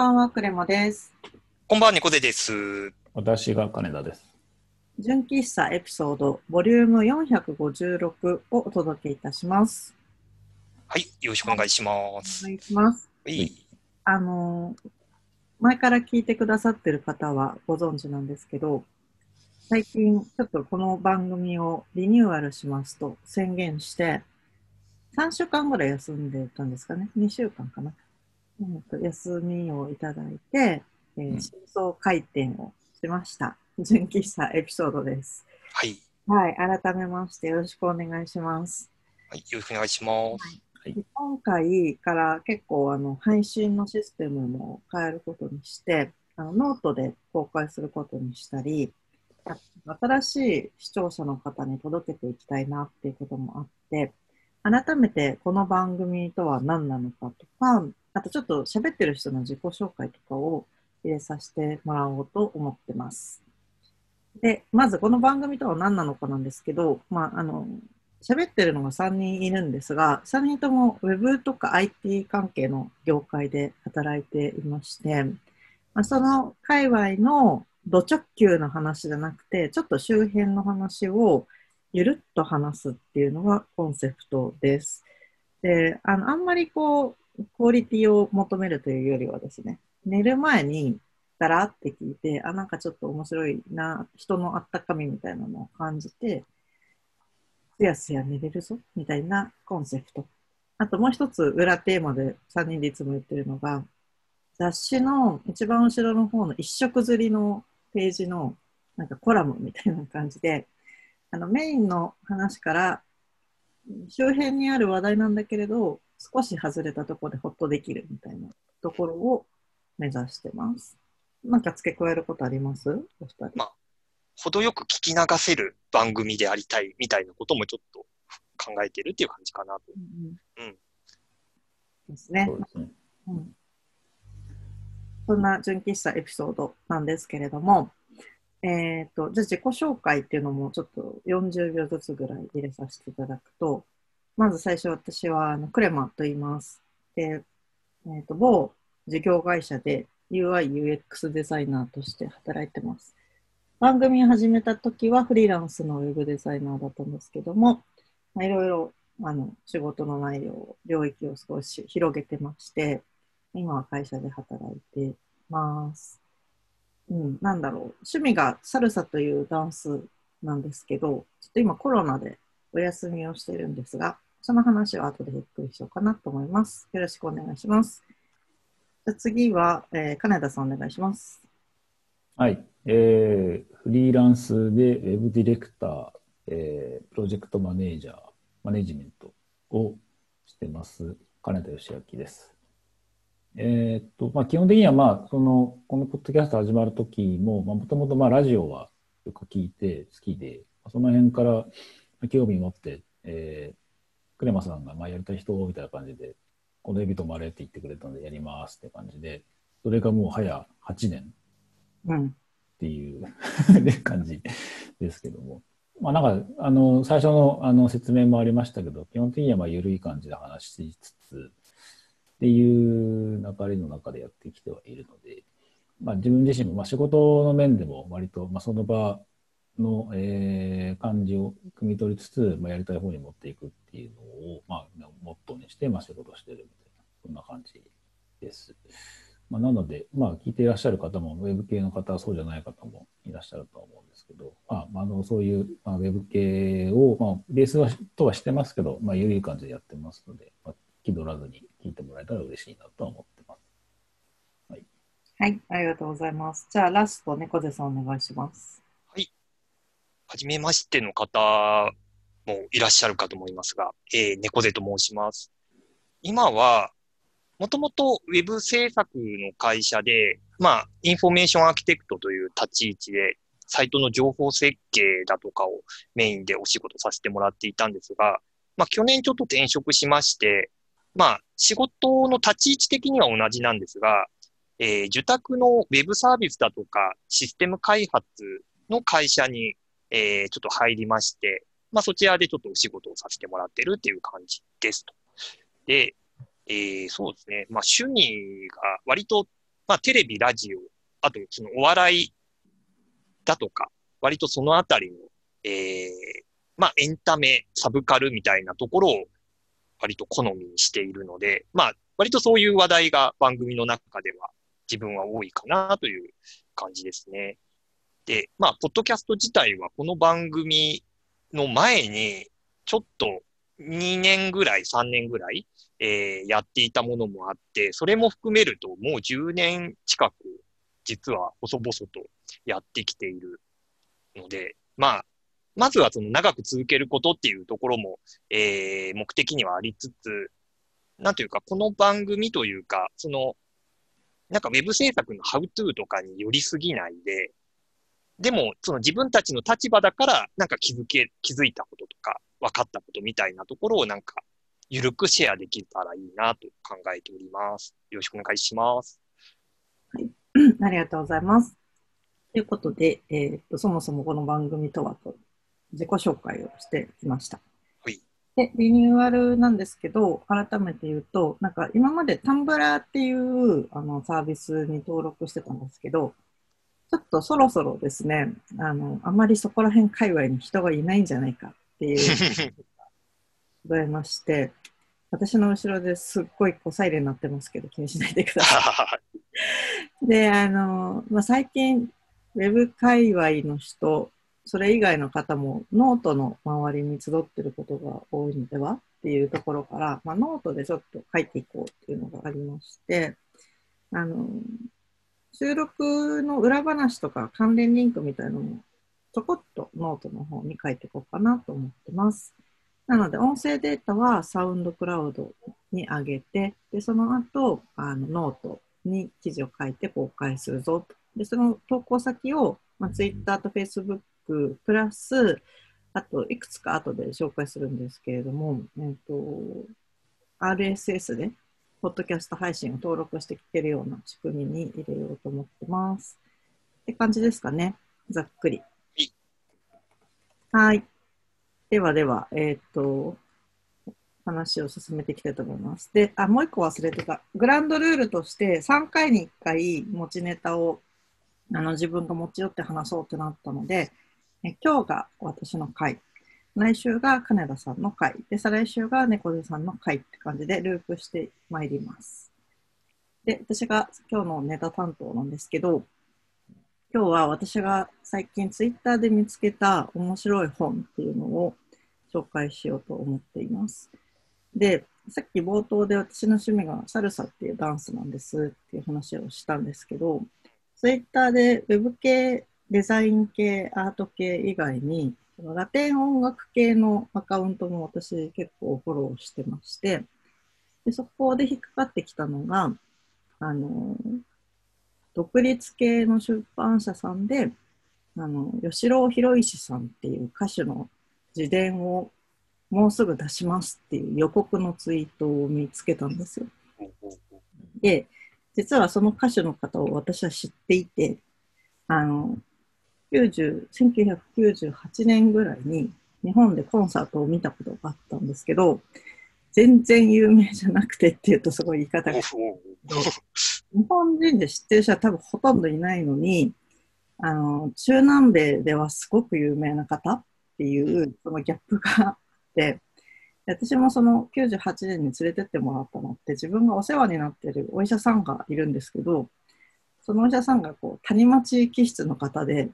んばんは、クレモです。こんばんは、猫背です。私が金田です。純喫茶エピソード、ボリューム456をお届けいたします。はい、よろしくお願いしまおす。願いします。はい、あのー、前から聞いてくださってる方はご存知なんですけど、最近ちょっとこの番組をリニューアルしますと宣言して、3週間ぐらい休んでたんですかね。2週間かな。うんと休みをいただいて、えーうん真相回転をしました。純喫茶エピソードです。はい、はい、改めましてよろしくお願いします。はい、よろしくお願いします。で今回から結構あの配信のシステムも変えることにして、あのノートで公開することにしたり、あ新しい視聴者の方に届けていきたいなっていうこともあって、改めてこの番組とは何なのかとか、あとちょっと喋ってる人の自己紹介とかを入れさせてもらおうと思ってます。で、まずこの番組とは何なのかなんですけど、まあ、あの、喋ってるのが3人いるんですが、3人とも Web とか IT 関係の業界で働いていまして、まあ、その界隈のド直球の話じゃなくて、ちょっと周辺の話をゆるっと話すっていうのがコンセプトです。で、あの、あんまりこう、クオリティを求めるというよりはですね、寝る前にだらって聞いて、あ、なんかちょっと面白いな、人のあったかみみたいなのを感じて、すやすや寝れるぞみたいなコンセプト。あともう一つ裏テーマで3人でいつも言ってるのが、雑誌の一番後ろの方の一色釣りのページのなんかコラムみたいな感じで、あのメインの話から周辺にある話題なんだけれど、少し外れたところでホッとできるみたいなところを目指してます。なんか付け加えることあります？お二人。まあ程よく聞き流せる番組でありたいみたいなこともちょっと考えてるっていう感じかなと。うんうんですね。そうですね。うんそんな純喫茶エピソードなんですけれども、えっ、と、じゃあ自己紹介っていうのもちょっと40秒ずつぐらい入れさせていただくと、まず最初私はあのクレマと言います。で、えっ、と、某事業会社で UI、UX デザイナーとして働いてます。番組を始めた時はフリーランスのウェブデザイナーだったんですけども、まあいろいろあの仕事の内容、領域を少し広げてまして、今は会社で働いてます。うん、なんだろう。趣味がサルサというダンスなんですけど、ちょっと今コロナでお休みをしてるんですが、その話は後でゆっくりしようかなと思います。よろしくお願いします。じゃ次は、えー金田さんお願いします。はい。えー、フリーランスでウェブディレクター、えー、プロジェクトマネージャー、マネジメントをしてます、金田義明です。えーっと、まあ、基本的には、まあ、その、このポッドキャスト始まるときも、まあ、もともと、まあ、ラジオはよく聞いて好きで、その辺から興味持って、えー、クレマさんが、まあ、やりたい人みたいな感じで、このエビとマレーって言ってくれたので、やりますって感じで、それがもう早8年うん。っていう 感じですけども。まあなんか、あの、最初のあの説明もありましたけど、基本的にはまあ緩い感じで話しつつ、っていう流れの中でやってきてはいるので、まあ自分自身もまあ仕事の面でも割と、まあその場の、えー感じを汲み取りつつ、まあやりたい方に持っていくっていうのを、まあモットーにして、まあ仕事してるみたいな、そんな感じです。まあ、なので、まあ、聞いていらっしゃる方も、ウェブ系の方、そうじゃない方もいらっしゃるとは思うんですけど、まあ、あのそういう、まあ、ウェブ系を、まあ、ベースはとはしてますけど、まあ、緩い感じでやってますので、まあ、気取らずに聞いてもらえたら嬉しいなとは思ってます。はい、ありがとうございます。じゃあラスト、猫背さんお願いします。はじめましての方もいらっしゃるかと思いますが、えー、猫背と申します。今は、もともとウェブ制作の会社で、まあ、インフォメーションアーキテクトという立ち位置で、サイトの情報設計だとかをメインでお仕事させてもらっていたんですが、まあ、去年ちょっと転職しまして、まあ、仕事の立ち位置的には同じなんですが、えー受託のウェブサービスだとかシステム開発の会社に、えーちょっと入りまして、まあ、そちらでちょっとお仕事をさせてもらってるっていう感じですと。で、えーそうですね。まあ、趣味が割と、まあ、テレビ、ラジオ、あと、そのお笑いだとか、割とそのあたりの、ええまあ、エンタメ、サブカルみたいなところを割と好みにしているので、まあ、割とそういう話題が番組の中では自分は多いかなという感じですね。で、まあ、ポッドキャスト自体はこの番組の前に、ちょっと2年ぐらい、3年ぐらい、えー、やっていたものもあって、それも含めるともう10年近く、実は細々とやってきているので、まあ、まずはその長く続けることっていうところも、えー、目的にはありつつ、なんというか、この番組というか、その、なんかウェブ制作のハウトゥーとかに寄りすぎないで、でも、その自分たちの立場だから、なんか気づけ、気づいたこととか、分かったことみたいなところをなんか、ゆるくシェアできたらいいなと考えております。よろしくお願いします。はい。ありがとうございます。ということで、えー、っと、そもそもこの番組とはと自己紹介をしてきました。はい。で、リニューアルなんですけど、改めて言うと、なんか今までタンブラーっていうあのサービスに登録してたんですけど、ちょっとそろそろですね、あの、あまりそこら辺界隈に人がいないんじゃないかっていう ございまして、私の後ろですっごいこうサイレンになってますけど、気にしないでください。で、あの、まあ、最近、ウェブ界隈の人、それ以外の方もノートの周りに集ってることが多いのではっていうところから、まあ、ノートでちょっと書いていこうっていうのがありまして、あの、収録の裏話とか関連リンクみたいなのもちょこっとノートの方に書いていこうかなと思ってます。なので、音声データは SoundCloud に上げて、でその後あのノートに記事を書いて公開するぞで、その投稿先を、まあ、Twitter と Facebook プラス、あと、いくつか後で紹介するんですけれども、えーと、RSS で、ポッドキャスト配信を登録して聞けるような仕組みに入れようと思ってます。って感じですかね。ざっくり。はい。ではでは、えっ、ー、と、話を進めていきたいと思います。で、あ、もう一個忘れてた。グランドルールとして3回に1回持ちネタをあの自分が持ち寄って話そうってなったので、え今日が私の回、来週が金田さんの回、で、再来週が猫背さんの回って感じでループしてまいります。で、私が今日のネタ担当なんですけど、今日は私が最近ツイッターで見つけた面白い本っていうのを紹介しようと思っています。で、さっき冒頭で私の趣味がサルサっていうダンスなんですっていう話をしたんですけど、ツイッターでウェブ系デザイン系、アート系以外に、ラテン音楽系のアカウントも私結構フォローしてまして、でそこで引っかかってきたのが、あの、独立系の出版社さんで、あの、吉郎博石さんっていう歌手の自伝をもうすぐ出しますっていう予告のツイートを見つけたんですよ。で、実はその歌手の方を私は知っていて、あの、1998年ぐらいに日本でコンサートを見たことがあったんですけど、全然有名じゃなくてっていうとすごい言い方が。日本人で知ってる人は多分ほとんどいないのに、あの、中南米ではすごく有名な方っていうそのギャップがあって、私もその98年に連れてってもらったのって自分がお世話になってるお医者さんがいるんですけど、そのお医者さんがこう谷町気質の方で、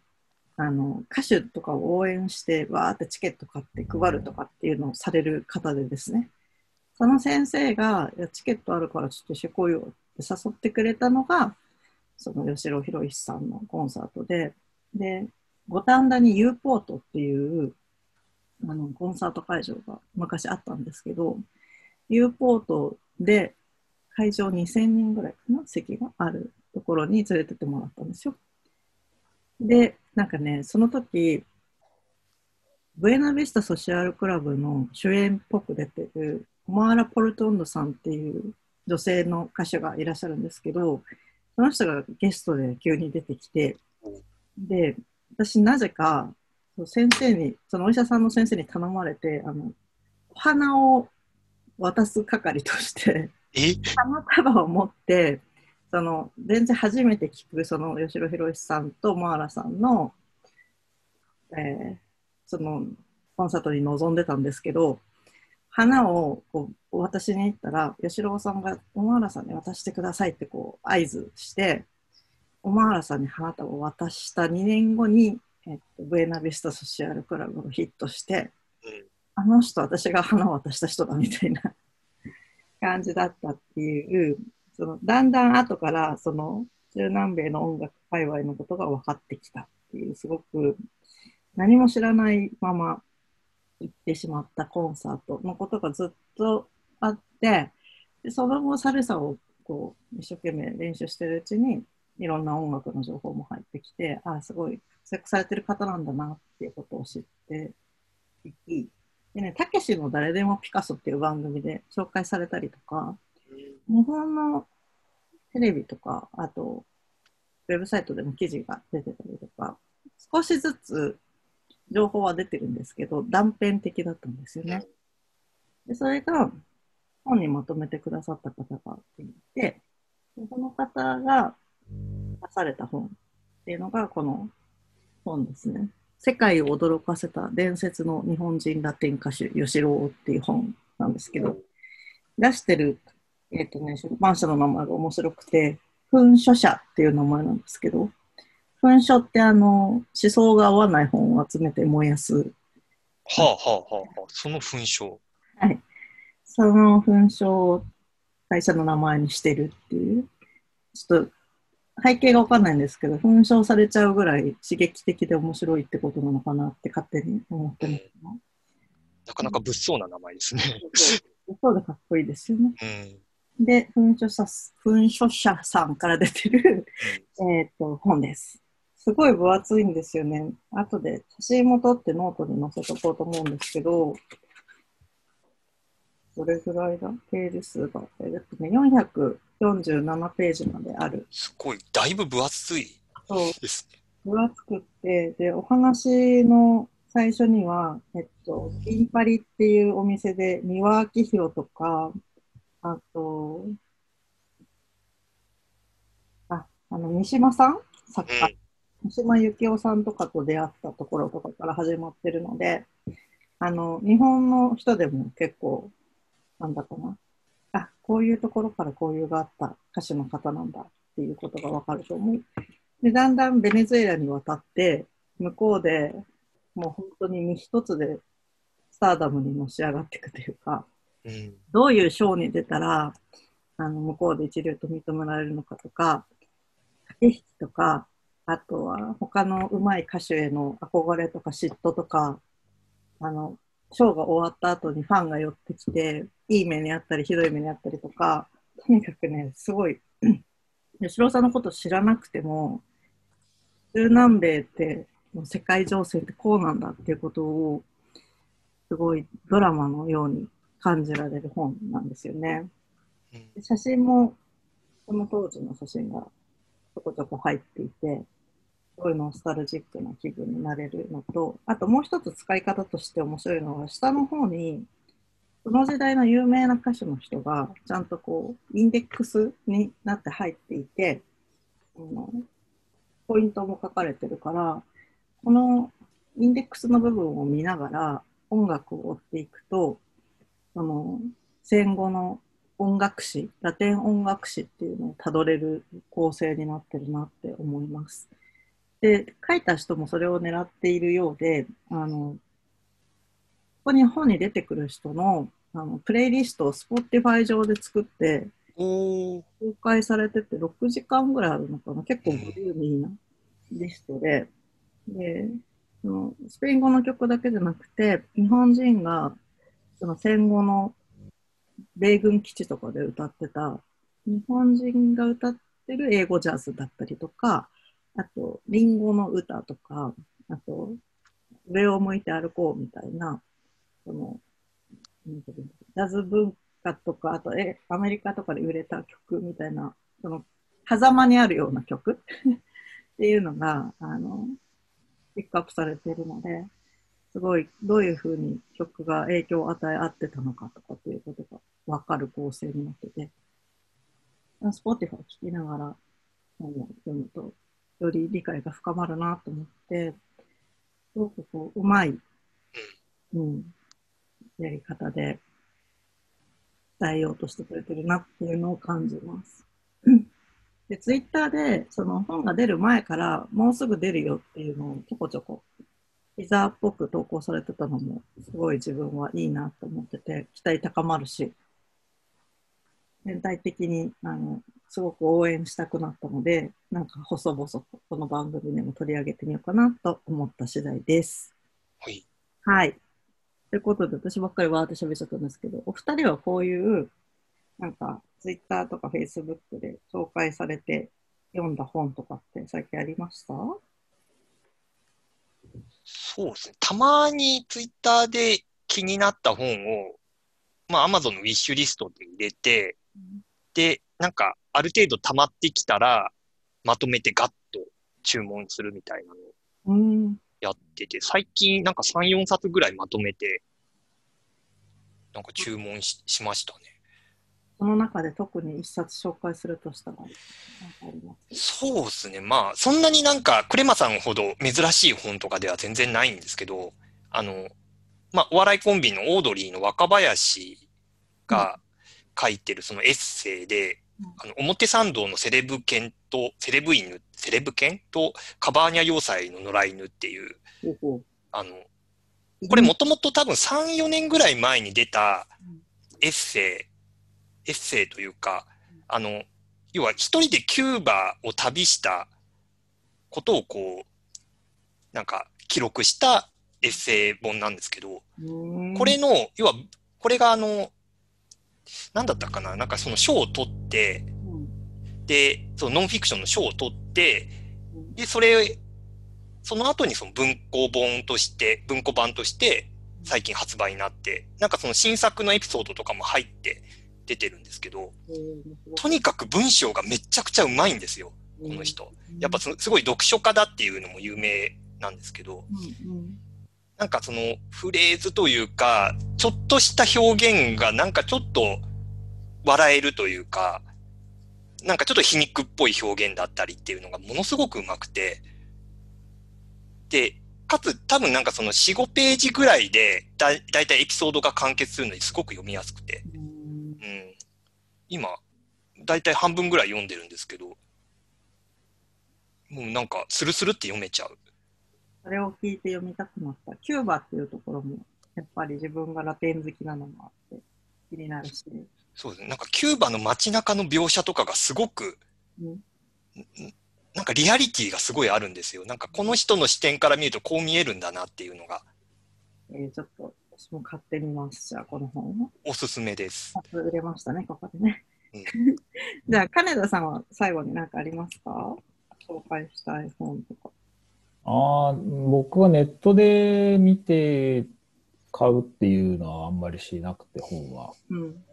あの歌手とかを応援してわーってチケット買って配るとかっていうのをされる方でですねその先生がいやチケットあるからちょっと一緒に来いよって誘ってくれたのがその吉郎博さんのコンサートでで五反田に U ポートっていうあのコンサート会場が昔あったんですけど U ポートで会場2000人ぐらいかな席があるところに連れてってもらったんですよ。で、なんかね、その時、ブエナビスタソシアルクラブの主演っぽく出てるオマーラ・ポルトンドさんっていう女性の歌手がいらっしゃるんですけど、その人がゲストで急に出てきて、で、私なぜか、先生に、そのお医者さんの先生に頼まれて、あの、お花を渡す係として、花束を持って、その全然初めて聞くその吉野博さんとマーラさんの、えーそのコンサートに臨んでたんですけど花をこう渡しに行ったら吉郎さんがおマーラさんに渡してくださいってこう合図しておマーラさんに花束を渡した2年後に、えっと、ブエナビスタソシアルクラブがヒットしてうん。あの人私が花を渡した人だみたいな感じだったっていうそのだんだん後からその中南米の音楽界隈のことが分かってきたっていうすごく何も知らないまま行ってしまったコンサートのことがずっとあってでその後サルサをこう一生懸命練習してるうちにいろんな音楽の情報も入ってきてああすごい活躍されてる方なんだなっていうことを知っていきでね、たけしの誰でもピカソっていう番組で紹介されたりとか、日本のテレビとか、あと、ウェブサイトでも記事が出てたりとか、少しずつ情報は出てるんですけど、断片的だったんですよね。で、それが本にまとめてくださった方がいて、でその方が出された本っていうのがこの本ですね。世界を驚かせた伝説の日本人ラテン歌手、吉郎っていう本なんですけど、出してる、えっ、とね、出版社の名前が面白くて、噴書社っていう名前なんですけど、噴書ってあの、思想が合わない本を集めて燃やす、はあはあはあはあ。その勲章。はい。その噴書を会社の名前にしてるっていう、ちょっと背景がわかんないんですけど、噴書されちゃうぐらい刺激的で面白いってことなのかなって勝手に思ってます、なかなか物騒な名前ですね。そうでかっこいいですよね。うん。で、噴書者噴書者さんから出てる、えっと本です。すごい分厚いんですよね。後で写真も撮ってノートに載せとこうと思うんですけど、どれぐらいだ？ページ数が。えっとね、447ページまである。すごい。だいぶ分厚いそう、ですね。分厚くって、で、お話の最初には、えっと、銀パリっていうお店で、三輪明宏とか、あと、あ、あの、三島さん？作家、三島由紀夫さんとかと出会ったところとかから始まってるので、あの、日本の人でも結構、なんだかな、あ、こういうところから交流があった歌手の方なんだっていうことがわかると思う。で、だんだんベネズエラに渡って、向こうでもう本当に身一つでスターダムにのし上がっていくというか、うん。どういうショーに出たら、あの、向こうで一流と認められるのかとか、駆け引きとか、あとは他の上手い歌手への憧れとか嫉妬とか、あの、ショーが終わった後にファンが寄ってきて、いい目にあったり、ひどい目にあったりとか、とにかくね、すごい、吉郎さんのこと知らなくても、中南米って、もう世界情勢ってこうなんだっていうことを、すごいドラマのように感じられる本なんですよね。写真も、その当時の写真がちょこちょこ入っていて、すごいノスタルジックな気分になれるのと、あともう一つ使い方として面白いのは、下の方に、その時代の有名な歌手の人が、ちゃんとこう、インデックスになって入っていて、あのポイントも書かれてるから、このインデックスの部分を見ながら音楽を追っていくと、その戦後の音楽史、ラテン音楽史っていうのをたどれる構成になってるなって思います。で、書いた人もそれを狙っているようで、あの、ここに本に出てくる人のあのプレイリストを Spotify 上で作って。公開されてて6時間ぐらいあるのかな？結構ボリューミーなリストで、で、そのスペイン語の曲だけじゃなくて、日本人がその戦後の米軍基地とかで歌ってた、日本人が歌ってる英語ジャズだったりとか、あと、リンゴの歌とか、あと、上を向いて歩こうみたいな、その、ジャズ文化とか、あとえアメリカとかで売れた曲みたいな、その、狭間にあるような曲っていうのが、あの、ピックアップされているので、すごいどういうふうに曲が影響を与え合ってたのかとかっていうことが分かる構成になってて、Spotify 聞きながら本を読むと、より理解が深まるなと思って、すごくこう、うまい、うん、やり方で伝えようとしてくれてるなっていうのを感じます。で、ツイッターで、その本が出る前から、もうすぐ出るよっていうのをちょこちょこ、ティザーっぽく投稿されてたのも、すごい自分はいいなと思ってて、期待高まるし、全体的に、あの、すごく応援したくなったので、なんか細々とこの番組でも取り上げてみようかなと思った次第です。はい。はい。ということで、私ばっかりわーって喋っちゃったんですけど、お二人はこういう、なんか、ツイッターとかフェイスブックで紹介されて読んだ本とかって最近ありました？そうですね。たまにツイッターで気になった本を、まあ、Amazon のウィッシュリストで入れて、で、なんか、ある程度溜まってきたら、まとめてガッと注文するみたいなのをうん。やってて、最近なんか3、4冊ぐらいまとめて、なんか注文ししましたね。その中で特に一冊紹介するとしたら、そうですね。まあ、そんなになんか、クレマさんほど珍しい本とかでは全然ないんですけど、あの、まあ、お笑いコンビのオードリーの若林が書いてるそのエッセイで、うん。あの、表参道のセレブ犬と、セレブ犬、セレブ犬とカバーニャ要塞の野良犬っていう、ほうほあの、うこれもともと多分3、4年ぐらい前に出たうん。エッセイ、エッセイというか、あの、要は一人でキューバを旅したことをこう、なんか記録したエッセイ本なんですけど、うん。これの、要は、これがあの、なんだったかななんかその賞を取って、うんで、そのノンフィクションの賞を取って、うんで、それ、その後にその文庫本として、文庫版として最近発売になって、なんかその新作のエピソードとかも入って出てるんですけど、えー。とにかく文章がめちゃくちゃうまいんですよ、この人。やっぱ、すすごい読書家だっていうのも有名なんですけど、なんかそのフレーズというか、ちょっとした表現がなんかちょっと笑えるというか、なんかちょっと皮肉っぽい表現だったりっていうのがものすごくうまくて、で、かつ多分なんかその4、5ページぐらいでだだいたいエピソードが完結するのにすごく読みやすくて、今、だいたい半分ぐらい読んでるんですけど、もうなんかスルスルって読めちゃう。それを聞いて読みたくなった。キューバっていうところも、やっぱり自分がラテン好きなのもあって、気になるし。そうですね。なんかキューバの街中の描写とかがすごく、うんなんかリアリティがすごいあるんですよ。なんかこの人の視点から見るとこう見えるんだなっていうのがえーちょっと私も買ってみます。じゃあ、この本を。おすすめです。初売れましたね、ここでね。うん じゃあ、金田さんは最後に何かありますか？紹介したい本とか。ああ、僕はネットで見て買うっていうのはあんまりしなくて、本は。うん。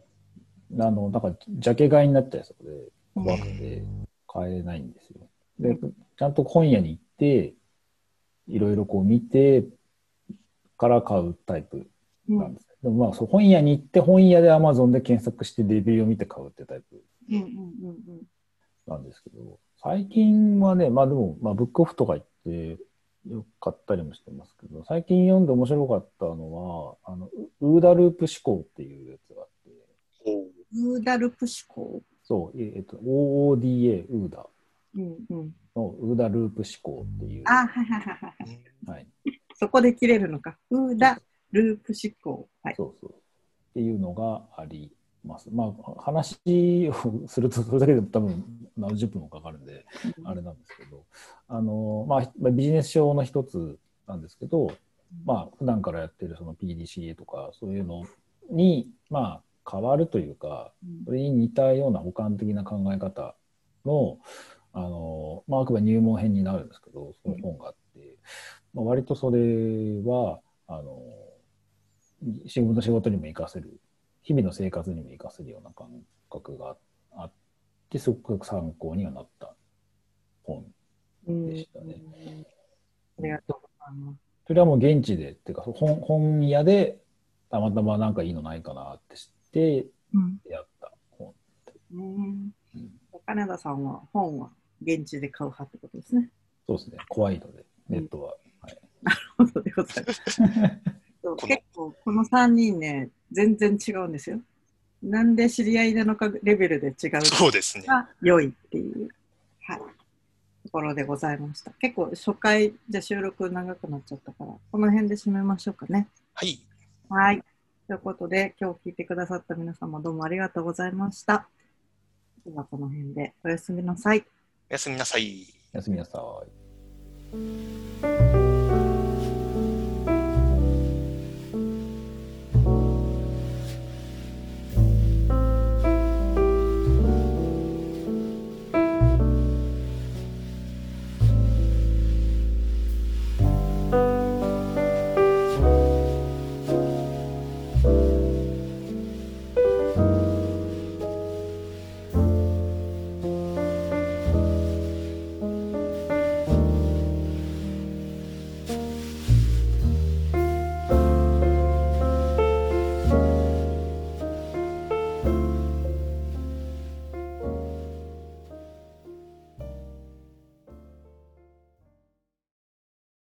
あの、なんか、ジャケ買いになっちゃいそうで、うん怖くて買えないんですよ。で、ちゃんと本屋に行って、いろいろこう見てから買うタイプうん。なんです。でもまあ、そう本屋に行って、本屋で Amazon で検索してレビューを見て買うってタイプなんですけど、最近はね、まあでも、まあ、ブックオフとか行って、よく買ったりもしてますけど、最近読んで面白かったのは、あの、ウウーダループ思考っていうやつがあって。ウーダルプ思考？そう、ええっと、OODA、ウーダうんうん。のウーダループ思考っていう、あ、はいはいはいはい。はい、そこで切れるのか。ウーダループ思考。はい。そうそう。っていうのがあります。まあ、話をすると、それだけでも多分何十分もかかるんで、あれなんですけど、あの、まあ、まあビジネス書の一つなんですけど、まあ、普段からやってるその PDCA とか、そういうのに、まあ、変わるというか、うんそれに似たような補完的な考え方の、あの、まあ、あくまで入門編になるんですけど、その本があって、まあ、割とそれは、あの、仕事仕事にも活かせる、日々の生活にも活かせるような感覚があって、すごく参考にはなった本うんでしたね。ありがとうございます。それはもう現地で、っていうか本本屋でたまたまなんかいいのないかなって知ってうんやった本。うんうん金田さんは本は現地で買う派ってことですね。そうですね。怖いので、ネットは。はい、なるほどでございます。そう結構この3人ね、全然違うんですよ。なんで知り合いなのかレベルで違うそうですね。が良いっていう、はい、ところでございました。結構初回じゃ収録長くなっちゃったから、この辺で締めましょうかね。はい。はい。ということで、今日聞いてくださった皆様どうもありがとうございました。ではこの辺でおやすみなさい。おやすみなさい。おやすみなさい。